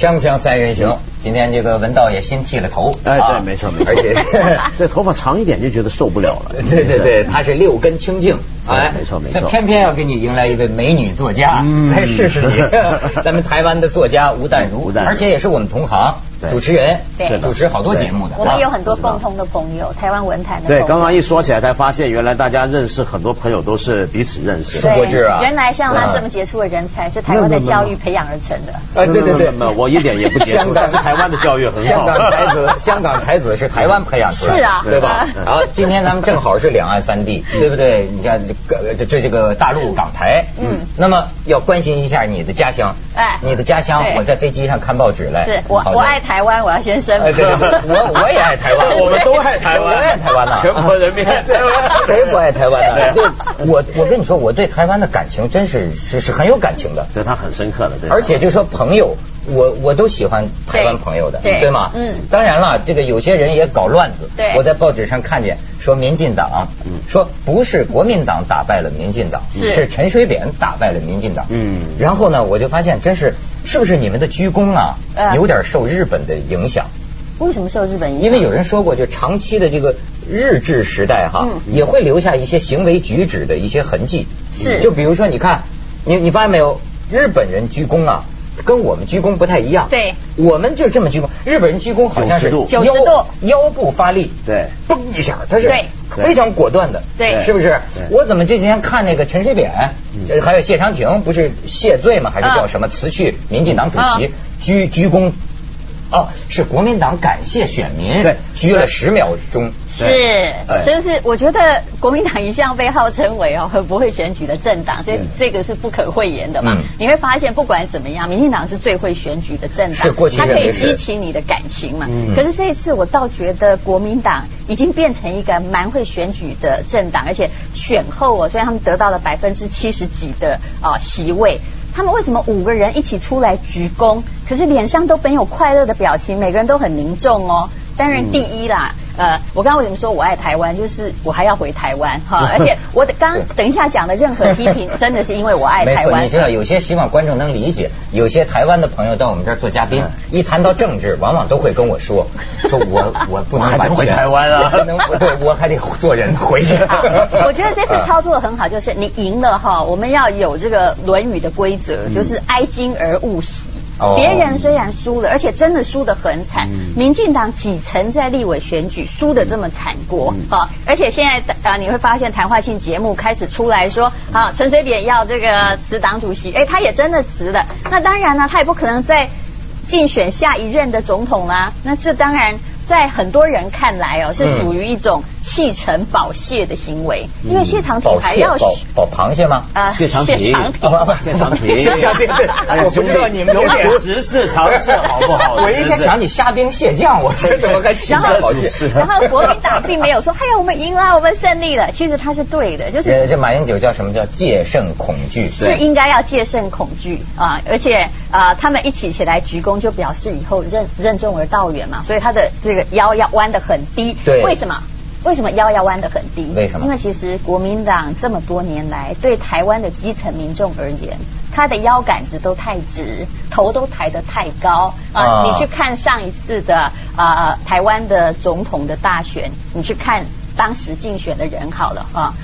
锵锵三人行，今天这个文道也新剃了头，哎，啊对，没错没错，而且 这头发长一点就觉得受不了了。对对对，他是六根清净，哎没错没错。他偏偏要给你迎来一位美女作家，嗯。来试试你。咱们台湾的作家吴淡如，而且也是我们同行，对主持人，对。是主持好多节目的。我们啊有很多共同的朋友，台湾文坛的对，刚刚一说起来才发现，原来大家认识很多朋友都是彼此认识的。苏国志啊。原来像他啊这么杰出的人才，是台湾的教育培养而成的。哎，对对对，没有我一点也不杰出，香港。但是台湾的教育很好。香港才子，香港才子是台湾培养出来的，是啊。对吧？嗯。然后今天咱们正好是两岸三地，对不对？你看这个这这这个大陆港台，嗯。那么要关心一下你的家乡，哎你的家乡，我在飞机上看报纸来，是我我爱台湾，我要先声哎，明。对对对，我我也爱台湾，我们都爱台湾我爱台湾呐，全国人民爱台湾谁不爱台湾呢？我我跟你说，我对台湾的感情真是是是很有感情的，对他很深刻的，对。而且就说朋友，我我都喜欢台湾朋友的，对对吗？嗯当然了，这个有些人也搞乱子。对我在报纸上看见说民进党，嗯说不是国民党打败了民进党，是是陈水扁打败了民进党。嗯然后呢，我就发现真是是不是你们的鞠躬啊，呃有点受日本的影响。为什么受日本影响？因为有人说过，就长期的这个日治时代哈，嗯也会留下一些行为举止的一些痕迹。是就比如说，你看，你你发现没有，日本人鞠躬啊，跟我们鞠躬不太一样。对，我们就这么鞠躬，日本人鞠躬好像是九十度。腰90度。腰部发力，对。嘣一下，他是对。非常果断的，对。是不是？我怎么这几天看那个陈水扁，呃还有谢长廷，不是谢罪吗？还是叫什么辞去民进党主席啊，鞠鞠躬。哦，是国民党感谢选民，对鞠了十秒钟。是对，真是我觉得国民党一向被号称为哦很不会选举的政党，这嗯这个是不可讳言的嘛嗯。你会发现不管怎么样，民进党是最会选举的政党是过，去它可以激起你的感情嘛嗯。可是这一次我倒觉得国民党已经变成一个蛮会选举的政党，而且选后哦，虽然他们得到了百分之七十几的啊席位。他们为什么五个人一起出来鞠躬，可是脸上都本有快乐的表情，每个人都很凝重哦。当然，第一啦，呃，我刚刚为什么说我爱台湾，就是我还要回台湾哈，而且我的刚刚等一下讲的任何批评，真的是因为我爱没错，台湾你。知道有些希望观众能理解，有些台湾的朋友到我们这儿做嘉宾，一谈到政治，往往都会跟我说，说我我不能回台湾啊不能对我还得做人回去。我觉得这次操作很好，就是你赢了哈，我们要有这个《论语》的规则，就是哀矜而勿喜。哦别人虽然输了，而且真的输得很惨，嗯民进党几曾在立委选举输得这么惨过嗯啊？而且现在啊，你会发现谈话性节目开始出来说，啊，陈水扁要这个辞党主席，哎，他也真的辞了。那当然了，他也不可能再竞选下一任的总统啦。那这当然。在很多人看来哦，是嗯属于一种弃城保蟹的行为，因为蟹长廷保蟹还要保保螃蟹吗？啊谢长廷谢长廷啊不不谢长廷谢长廷对哎我不知道你们有有点点时事常识 好不好？我一下想起虾兵蟹将，我说怎么还弃然后蟹保蟹？然后国民党并没有说，哎呀，我们赢了，我们胜利了。其实他是对的，就是这这马英九叫什么叫戒慎恐惧？是应该要戒慎恐惧啊，而且啊，他们一起起来鞠躬，就表示以后任任重而道远嘛，所以他的这个腰要弯得很低。对为什么？为什么腰要弯得很低？为什么因为其实国民党这么多年来，对台湾的基层民众而言，他的腰杆子都太直，头都抬得太高啊！啊你去看上一次的啊、台湾的总统的大选，你去看当时竞选的人好了啊，呃，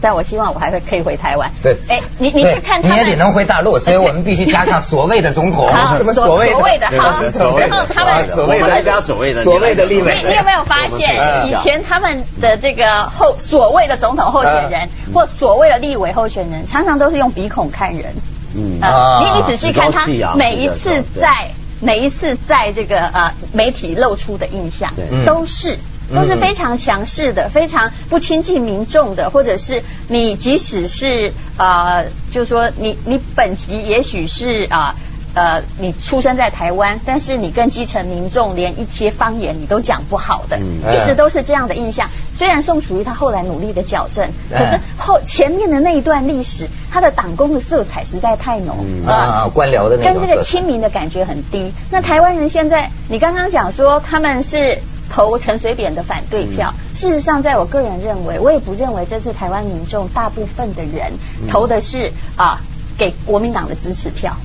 但我希望我还会可以回台湾。对，哎，你你去看他们，你也得能回大陆，所以 我们必须加上所谓的总统，好什么所谓的？所谓的好对所谓的。然后他们所谓的加所谓的所谓的立委。你，你有没有发现，嗯。以前他们的这个候所谓的总统候选人或所谓的立委候选人，常常都是用鼻孔看人。嗯。呃啊你你仔细看他每一次在每一次在这个呃媒体露出的印象都是。都是非常强势的，非常不亲近民众的，或者是你即使是呃，就是说你你本籍也许是啊。呃，你出生在台湾，但是你跟基层民众连一些方言你都讲不好的，嗯一直都是这样的印象。虽然宋楚瑜他后来努力的矫正，可是哎后前面的那一段历史，他的党工的色彩实在太浓嗯啊，官僚的那跟这个亲民的感觉很低。那台湾人现在，你刚刚讲说他们是投陈水扁的反对票，嗯事实上，在我个人认为，我也不认为这次台湾民众大部分的人投的是啊给国民党的支持票。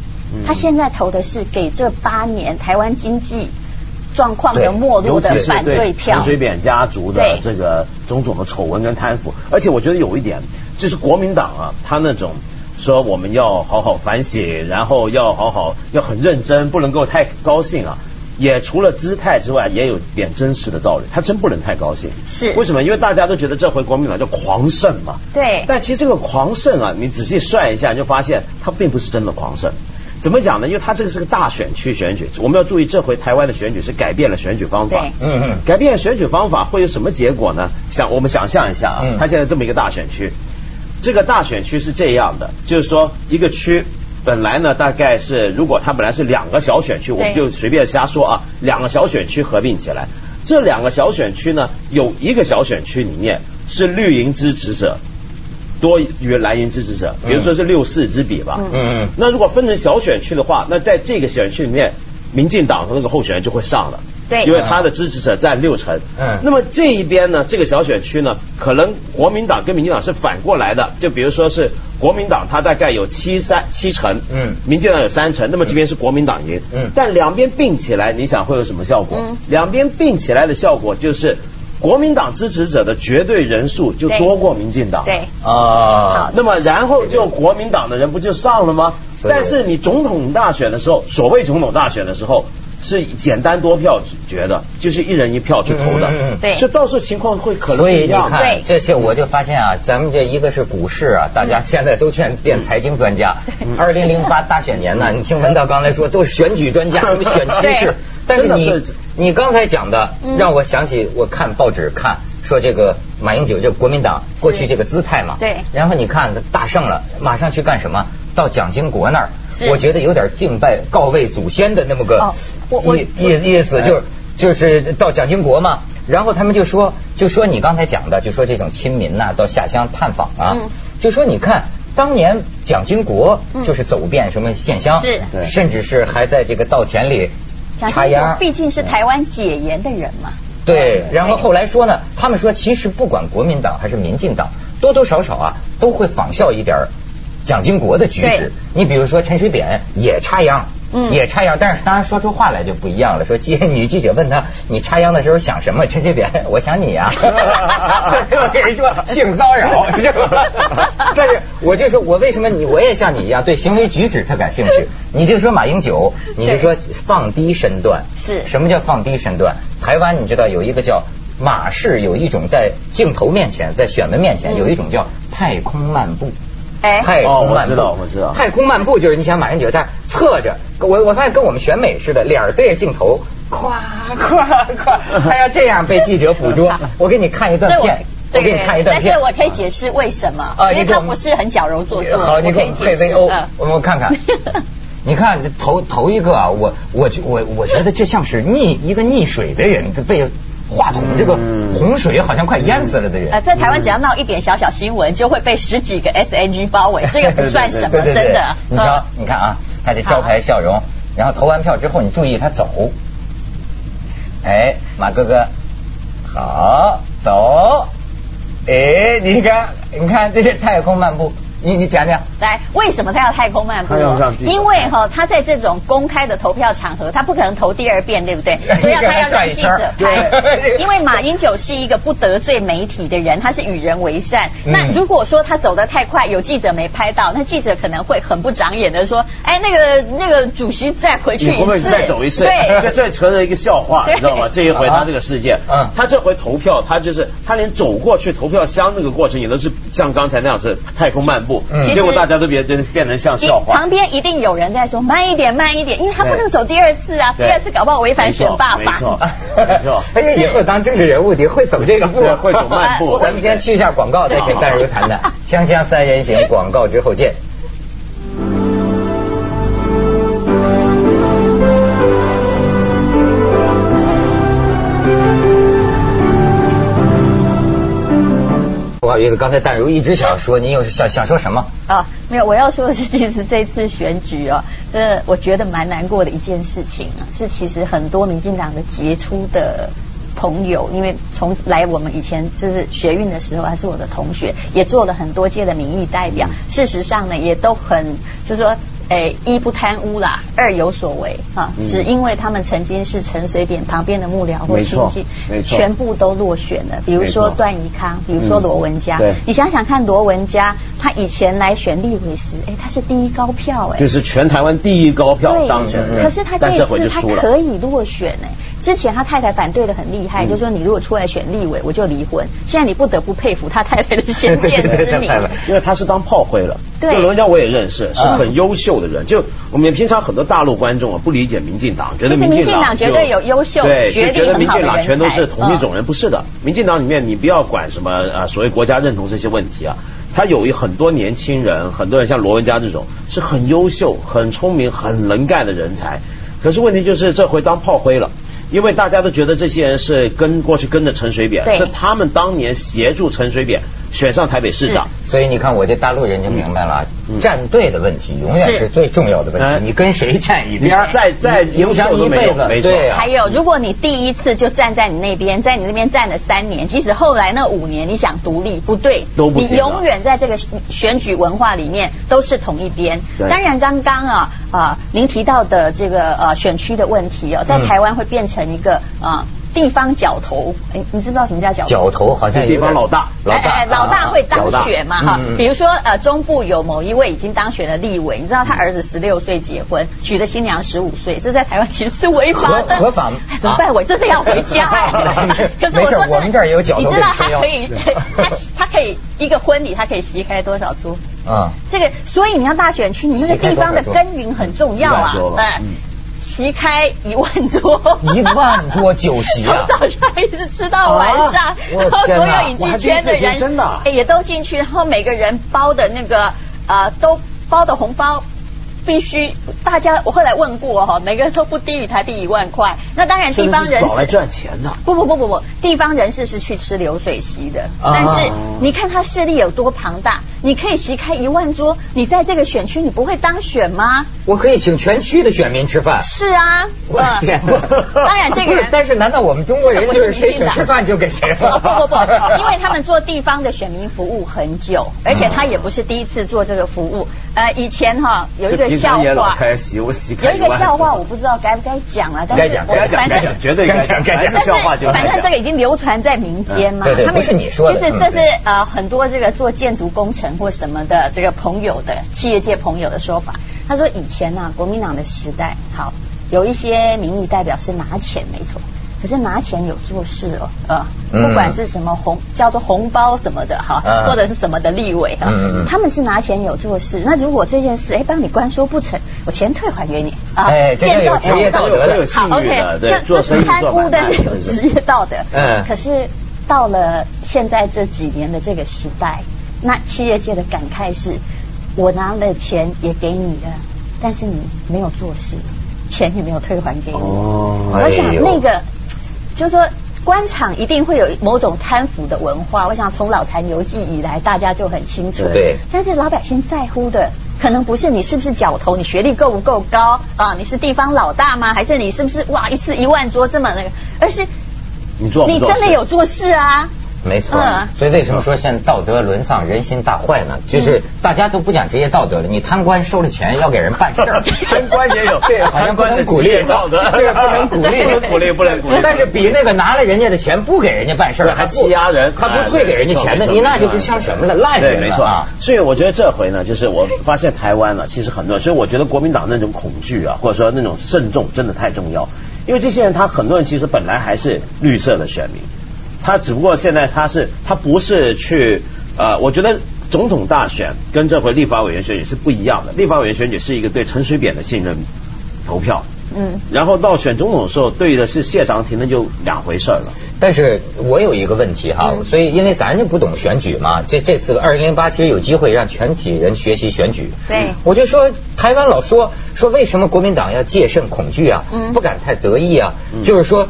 他现在投的是给这八年台湾经济状况的对没落的反对对票陈。水扁家族的对这个种种的丑闻跟贪腐，而且我觉得有一点，就是国民党啊，他那种说我们要好好反省，然后要好好要很认真，不能够太高兴啊。也除了姿态之外，也有点真实的道理。他真不能太高兴，是为什么？因为大家都觉得这回国民党叫狂胜嘛。对但其实这个狂胜啊，你仔细算一下，你就发现它并不是真的狂胜。怎么讲呢？因为它这个是个大选区选举，我们要注意，这回台湾的选举是改变了选举方法对。嗯嗯改变选举方法会有什么结果呢？想我们想象一下啊，嗯它现在这么一个大选区，这个大选区是这样的，就是说一个区本来呢大概是如果它本来是两个小选区，我们就随便瞎说啊，两个小选区合并起来，这两个小选区呢有一个小选区里面是绿营支持者。多于蓝营支持者，比如说是六四之比吧。嗯嗯那如果分成小选区的话，那在这个选区里面，民进党的那个候选人就会上了。对因为他的支持者占六成。嗯那么这一边呢，这个小选区呢，可能国民党跟民进党是反过来的。就比如说是国民党，它大概有七三七成，嗯民进党有三成，那么这边是国民党赢。嗯但两边并起来，你想会有什么效果？嗯两边并起来的效果就是。国民党支持者的绝对人数就多过民进党，对，啊，那么然后就国民党的人不就上了吗？但是你总统大选的时候，所谓总统大选的时候是简单多票决的，就是一人一票去投的，嗯对。所以到时候情况会可能不所以你。看这些，我就发现啊，咱们这一个是股市啊，大家现在都劝变财经专家。二零零八大选年呢，你听文道刚才说都是选举专家，什么选趋势对，但是你你刚才讲的嗯。让我想起我看报纸看。说这个马英九，这国民党过去这个姿态嘛，对。然后你看大胜了，马上去干什么？到蒋经国那儿，我觉得有点敬拜告慰祖先的那么个意意意思，就是就是到蒋经国嘛，然后他们就说就说你刚才讲的，就说这种亲民呐、到下乡探访啊，嗯。就说你看当年蒋经国嗯。就是走遍什么县乡，是。对。甚至是还在这个稻田里插秧，毕竟是台湾解严的人嘛。对，然后后来说呢，他们说其实不管国民党还是民进党，多多少少啊都会仿效一点蒋经国的举止。你比如说陈水扁也插秧。嗯也插秧，但是他说出话来就不一样了。说记女记者问他，你插秧的时候想什么？陈水扁，我想你呀、我跟人说，性骚扰是吧？但是我就说，我为什么你我也像你一样对行为举止特感兴趣？你就说马英九，你就说放低身段，是什么叫放低身段？台湾你知道有一个叫马氏，有一种在镜头面前，在选文面前嗯有一种叫太空漫步。哎，太空漫步，哦我知道我知道太空漫步就是你想马英九在侧着，我我发现跟我们选美似的，脸对着镜头，夸夸夸，他要这样被记者捕捉。我给你看一段片，我对给你看一段片但是。我可以解释为什么，因为他啊你给我们不是很矫揉做作。好，你给我们配可以解释 VO，嗯我们看看。你看头头一个啊，我我我我觉得这像是溺一个溺水的人，被话筒这个洪水好像快淹死了的人。呃，在台湾只要闹一点小小新闻，就会被十几个 SNG 包围，这个不算什么，对对对真的。你瞧嗯，你看啊，他这招牌笑容，然后投完票之后，你注意他走。哎，马哥哥，好走。哎，你看，你看，这是太空漫步。你你讲讲。来，为什么他要太空漫步因为哈，他在这种公开的投票场合，他不可能投第二遍，对不对？所以要他要让记者拍。对。因为马英九是一个不得罪媒体的人，他是与人为善。嗯。那如果说他走得太快，有记者没拍到，那记者可能会很不长眼的说：“哎，那个那个主席再回去你会不会一次，再走一次？对，这这成了一个笑话，你知道吗？这一回他这个事件，嗯。他这回投票，他就是他连走过去投票箱那个过程也都是像刚才那样子太空漫步，嗯。结果大家都别真变成像笑话。旁边一定有人在说慢一点，慢一点，因为他不能走第二次啊，第二次搞不好违反选罢法。没错，没错。以后当政治人物你会走这个步，会走慢步 咱们先去一下广告，再请戴茹谈谈《锵锵三人行》广告之后见。不好意思，刚才淡如一直想说，您又想想说什么？啊，没有，我要说的是，其实这次选举哦，这我觉得蛮难过的一件事情啊，是其实很多民进党的杰出的朋友，因为从来我们以前就是学运的时候，还是我的同学，也做了很多届的民意代表，事实上呢，也都很就是说诶，一不贪污啦，二有所为啊，只因为他们曾经是陈水扁旁边的幕僚或亲戚，全部都落选了。比如说段宜康，比如说罗文佳，你想想看，罗文佳他以前来选立委时，哎，他是第一高票，哎，就是全台湾第一高票当选，可是他这次他可以落选，哎。之前他太太反对的很厉害，就说你如果出来选立委，我就离婚。现在你不得不佩服他太太的先见 之明，因为他是当炮灰了。对，罗文江我也认识，是很优秀的人。就我们平常很多大陆观众啊，不理解民进党，觉得民进党绝对有优秀、对，觉得民进党全都是同一种人，不是的。民进党里面你不要管什么啊，所谓国家认同这些问题啊，他有一很多年轻人，很多人像罗文佳这种是很优秀、很聪明、很能干的人才。可是问题就是这回当炮灰了。因为大家都觉得这些人是跟过去跟着陈水扁，是他们当年协助陈水扁选上台北市长。所以你看，我这大陆人就明白了，站队的问题永远是最重要的问题。你跟谁站一边，在在影响一辈子，没错。还有，如果你第一次就站在你那边，在你那边站了三年，即使后来那五年你想独立，不对，你永远在这个选举文化里面都是同一边。当然，刚刚啊啊，您提到的这个呃选区的问题哦，在台湾会变成一个啊。地方角头，哎，你知不知道什么叫角头？角头好像地方老大，老大，老大会当选嘛？哈，比如说呃，中部有某一位已经当选了立委，你知道他儿子十六岁结婚，娶的新娘十五岁，这在台湾其实是违法的，合法？怎么办？我真的要回家哎。可是我说，我们这儿也有角头。你知道他可以，他他可以一个婚礼，他可以席开多少桌？啊，这个，所以你要大选区，你那个地方的耕耘很重要啊，嗯。席开一万桌，一万桌酒席啊！从早上一直吃到晚上，然后所有影剧圈的人真的也都进去，然后每个人包的那个啊，都包的红包。必须大家，我后来问过哈，每个人都不低于台币一万块。那当然，地方人士来赚钱的。不不不不不，地方人士是去吃流水席的。但是你看他势力有多庞大，你可以席开一万桌，你在这个选区你不会当选吗？我可以请全区的选民吃饭。是啊，我天！当然这个，但是难道我们中国人就是谁请吃饭就给谁吗？不不不，因为他们做地方的选民服务很久，而且他也不是第一次做这个服务。呃，以前哈有一个。笑话，有一个笑话，我不知道该不该讲了，但是该讲，该讲，绝对该讲，该讲笑话就。反正这个已经流传在民间嘛，对不是你说的，就是这是呃很多这个做建筑工程或什么的这个朋友的企业界朋友的说法。他说以前呢，国民党的时代，好有一些民意代表是拿钱，没错。可是拿钱有做事哦，呃，不管是什么红叫做红包什么的哈，或者是什么的立委哈，他们是拿钱有做事。那如果这件事哎帮你官说不成，我钱退还给你啊，见到职业道德的，好 OK，这这是贪污但是有职业道德。嗯，可是到了现在这几年的这个时代，那企业界的感慨是，我拿了钱也给你了，但是你没有做事，钱也没有退还给你。哦，我想那个。就是说，官场一定会有某种贪腐的文化。我想从老残游记以来，大家就很清楚。对。但是老百姓在乎的，可能不是你是不是角头，你学历够不够高啊？你是地方老大吗？还是你是不是哇一次一万桌这么那个？而是你做你真的有做事啊？没错，所以为什么说现在道德沦丧、人心大坏呢？就是大家都不讲职业道德了。你贪官收了钱要给人办事儿，贪官也有 对，好像不能鼓励道德，这个不能鼓励，不能鼓励，不能鼓励。但是比那个拿了人家的钱不给人家办事儿，还欺压人，还不退给人家钱的，你那就不像什么了，烂人。没错啊。所以我觉得这回呢，就是我发现台湾呢，其实很多，所以我觉得国民党那种恐惧啊，或者说那种慎重，真的太重要。因为这些人，他很多人其实本来还是绿色的选民。他只不过现在他是他不是去呃，我觉得总统大选跟这回立法委员选举是不一样的。立法委员选举是一个对陈水扁的信任投票，嗯，然后到选总统的时候对的是谢长廷，那就两回事了。但是我有一个问题哈，所以因为咱就不懂选举嘛，这这次二零零八其实有机会让全体人学习选举。对，我就说台湾老说说为什么国民党要戒慎恐惧啊，不敢太得意啊，就是说。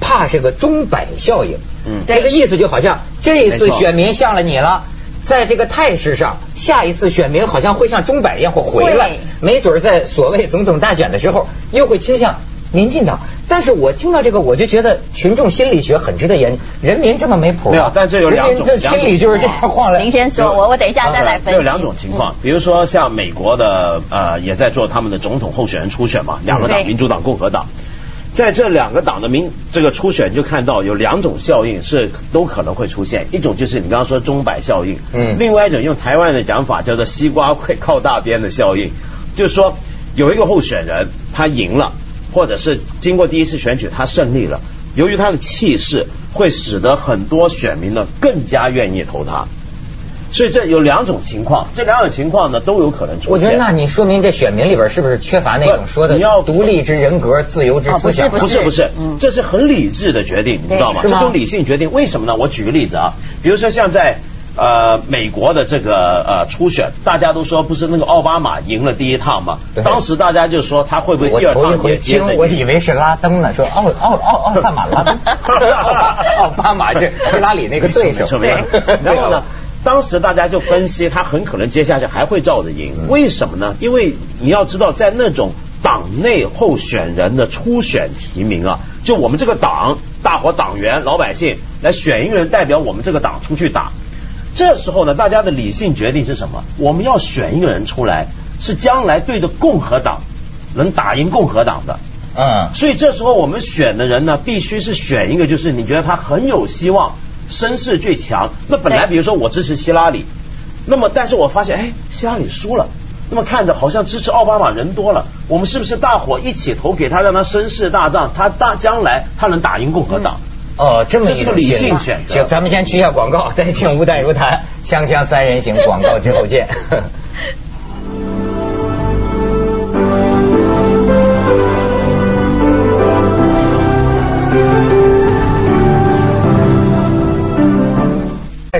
怕是个钟摆效应，嗯，这个意思就好像这一次选民向了你了，在这个态势上，下一次选民好像会像钟摆一样会回来，没准在所谓总统大选的时候又会倾向民进党。但是我听到这个，我就觉得群众心理学很值得研究。人民这么没谱吗？没有，但这有两种，这心理就是这样晃来。您先说，我我等一下再来分析。有两种情况，比如说像美国的呃，也在做他们的总统候选人初选嘛，两个党，民主党、共和党，在这两个党的民这个初选就看到有两种效应是都可能会出现，一种就是你刚刚说钟摆效应，嗯，另外一种用台湾的讲法叫做西瓜会靠大边的效应，就是说有一个候选人他赢了。或者是经过第一次选举，他胜利了，由于他的气势，会使得很多选民呢更加愿意投他。所以这有两种情况，这两种情况呢都有可能出现。我觉得那你说明这选民里边是不是缺乏那种说的你要独立之人格、自由之思想？不是不是，这是很理智的决定，你知道吗？这种理性决定，为什么呢？我举个例子啊，比如说像在。呃，美国的这个呃初选，大家都说不是那个奥巴马赢了第一趟吗？当时大家就说他会不会第二趟也接着？我以为是拉登呢，说奥奥奥奥萨马拉登，奥巴马是希拉里那个对手。然后呢，当时大家就分析他很可能接下去还会照着赢，为什么呢？因为你要知道，在那种党内候选人的初选提名啊，就我们这个党，大伙党员老百姓来选一个人代表我们这个党出去打。这时候呢，大家的理性决定是什么？我们要选一个人出来，是将来对着共和党能打赢共和党的。嗯，所以这时候我们选的人呢，必须是选一个，就是你觉得他很有希望，声势最强。那本来比如说我支持希拉里，那么但是我发现，哎，希拉里输了，那么看着好像支持奥巴马人多了，我们是不是大伙一起投给他，让他声势大涨，他大将来他能打赢共和党？哦，这么一个理性选择。行，咱们先去一下广告，再请吴代如谈锵锵三人行广告之后见。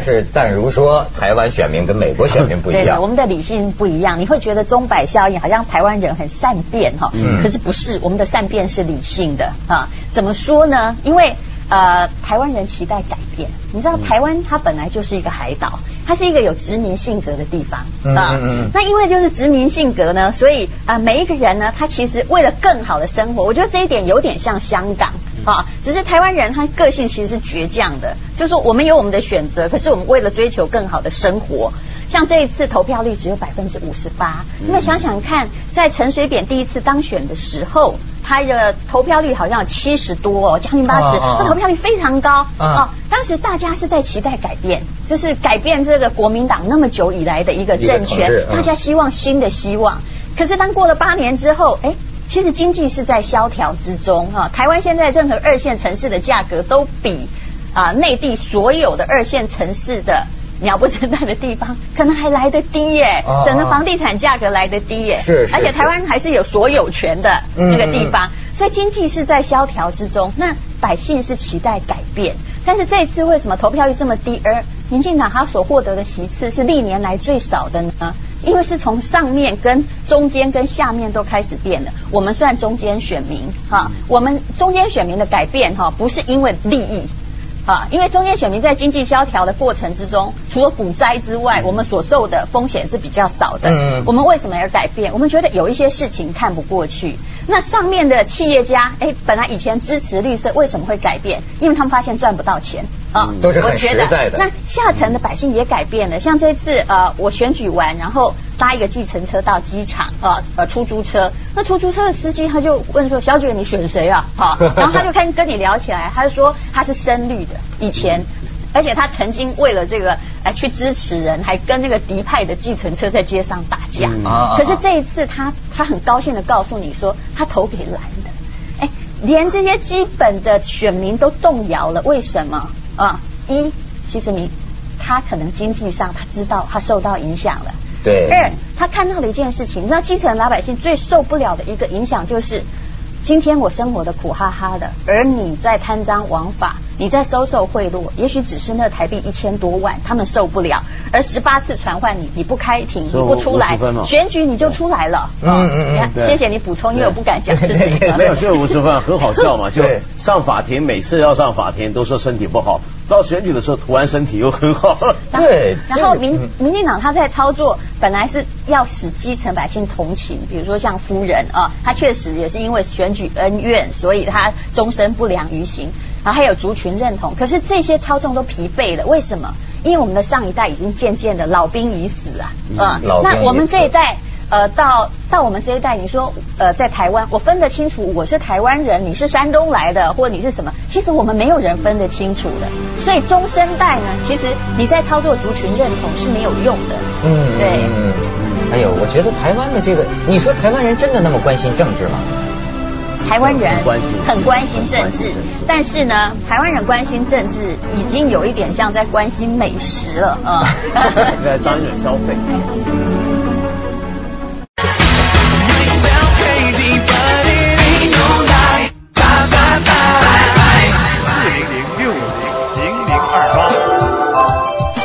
但是但如说，台湾选民跟美国选民不一样，我们的理性不一样。你会觉得钟摆效应好像台湾人很善变哈，可是不是，我们的善变是理性的啊。怎么说呢？因为。呃，台湾人期待改变。你知道，台湾它本来就是一个海岛，它是一个有殖民性格的地方啊。那因为就是殖民性格呢，所以啊，每一个人呢，他其实为了更好的生活，我觉得这一点有点像香港啊。只是台湾人他个性其实是倔强的，就是说我们有我们的选择，可是我们为了追求更好的生活。像这一次投票率只有百分之五十八，那想想看，在陈水扁第一次当选的时候，他的投票率好像有七十多，哦将近八十，他投票率非常高啊。当时大家是在期待改变，就是改变这个国民党那么久以来的一个政权，大家希望新的希望。可是当过了八年之后，哎，其实经济是在萧条之中哈。台湾现在任何二线城市的价格都比啊内地所有的二线城市的。鸟不生蛋的地方，可能还来得低耶，整个房地产价格来得低耶，是，而且台湾还是有所有权的那个地方，所以经济是在萧条之中，那百姓是期待改变，但是这次为什么投票率这么低，而民进党他所获得的席次是历年来最少的呢？因为是从上面跟中间跟下面都开始变了，我们算中间选民哈，我们中间选民的改变哈，不是因为利益。啊，因为中间选民在经济萧条的过程之中，除了股灾之外，我们所受的风险是比较少的。嗯，我们为什么要改变？我们觉得有一些事情看不过去。那上面的企业家，哎，本来以前支持绿色，为什么会改变？因为他们发现赚不到钱啊，都是很实在的。那下层的百姓也改变了，像这次呃，我选举完，然后搭一个计程车到机场，呃呃，出租车，那出租车的司机他就问说：“小姐，你选谁啊？”好，然后他就开始跟你聊起来，他就说他是深绿的，以前。而且他曾经为了这个来去支持人，还跟那个敌派的计程车在街上打架。可是这一次，他他很高兴的告诉你说，他投给蓝的。哎，连这些基本的选民都动摇了，为什么啊？一，其实你他可能经济上他知道他受到影响了。对。二，他看到了一件事情，那基层老百姓最受不了的一个影响就是。今天我生活的苦哈哈的，而你在贪赃枉法，你在收受贿赂，也许只是那台币一千多万，他们受不了。而十八次传唤你，你不开庭，你不出来，选举你就出来了。嗯嗯嗯，谢谢你补充，因为我不敢讲是谁。没有，就五十分，很好笑嘛。就上法庭，每次要上法庭都说身体不好，到选举的时候涂完身体又很好。对，然后民民进党他在操作，本来是要使基层百姓同情，比如说像夫人啊，他确实也是因为选举恩怨，所以他终身不良于行，然后还有族群认同，可是这些操纵都疲惫了，为什么？因为我们的上一代已经渐渐的老兵已死啊，嗯，那我们这一代。呃，到到我们这一代，你说呃，在台湾，我分得清楚，我是台湾人，你是山东来的，或者你是什么？其实我们没有人分得清楚的。所以中生代呢，其实你在操作族群认同是没有用的。嗯，对。嗯，还有，我觉得台湾的这个，你说台湾人真的那么关心政治吗？台湾人很关心政治，但是呢，台湾人关心政治已经有一点像在关心美食了啊。在当一种消费。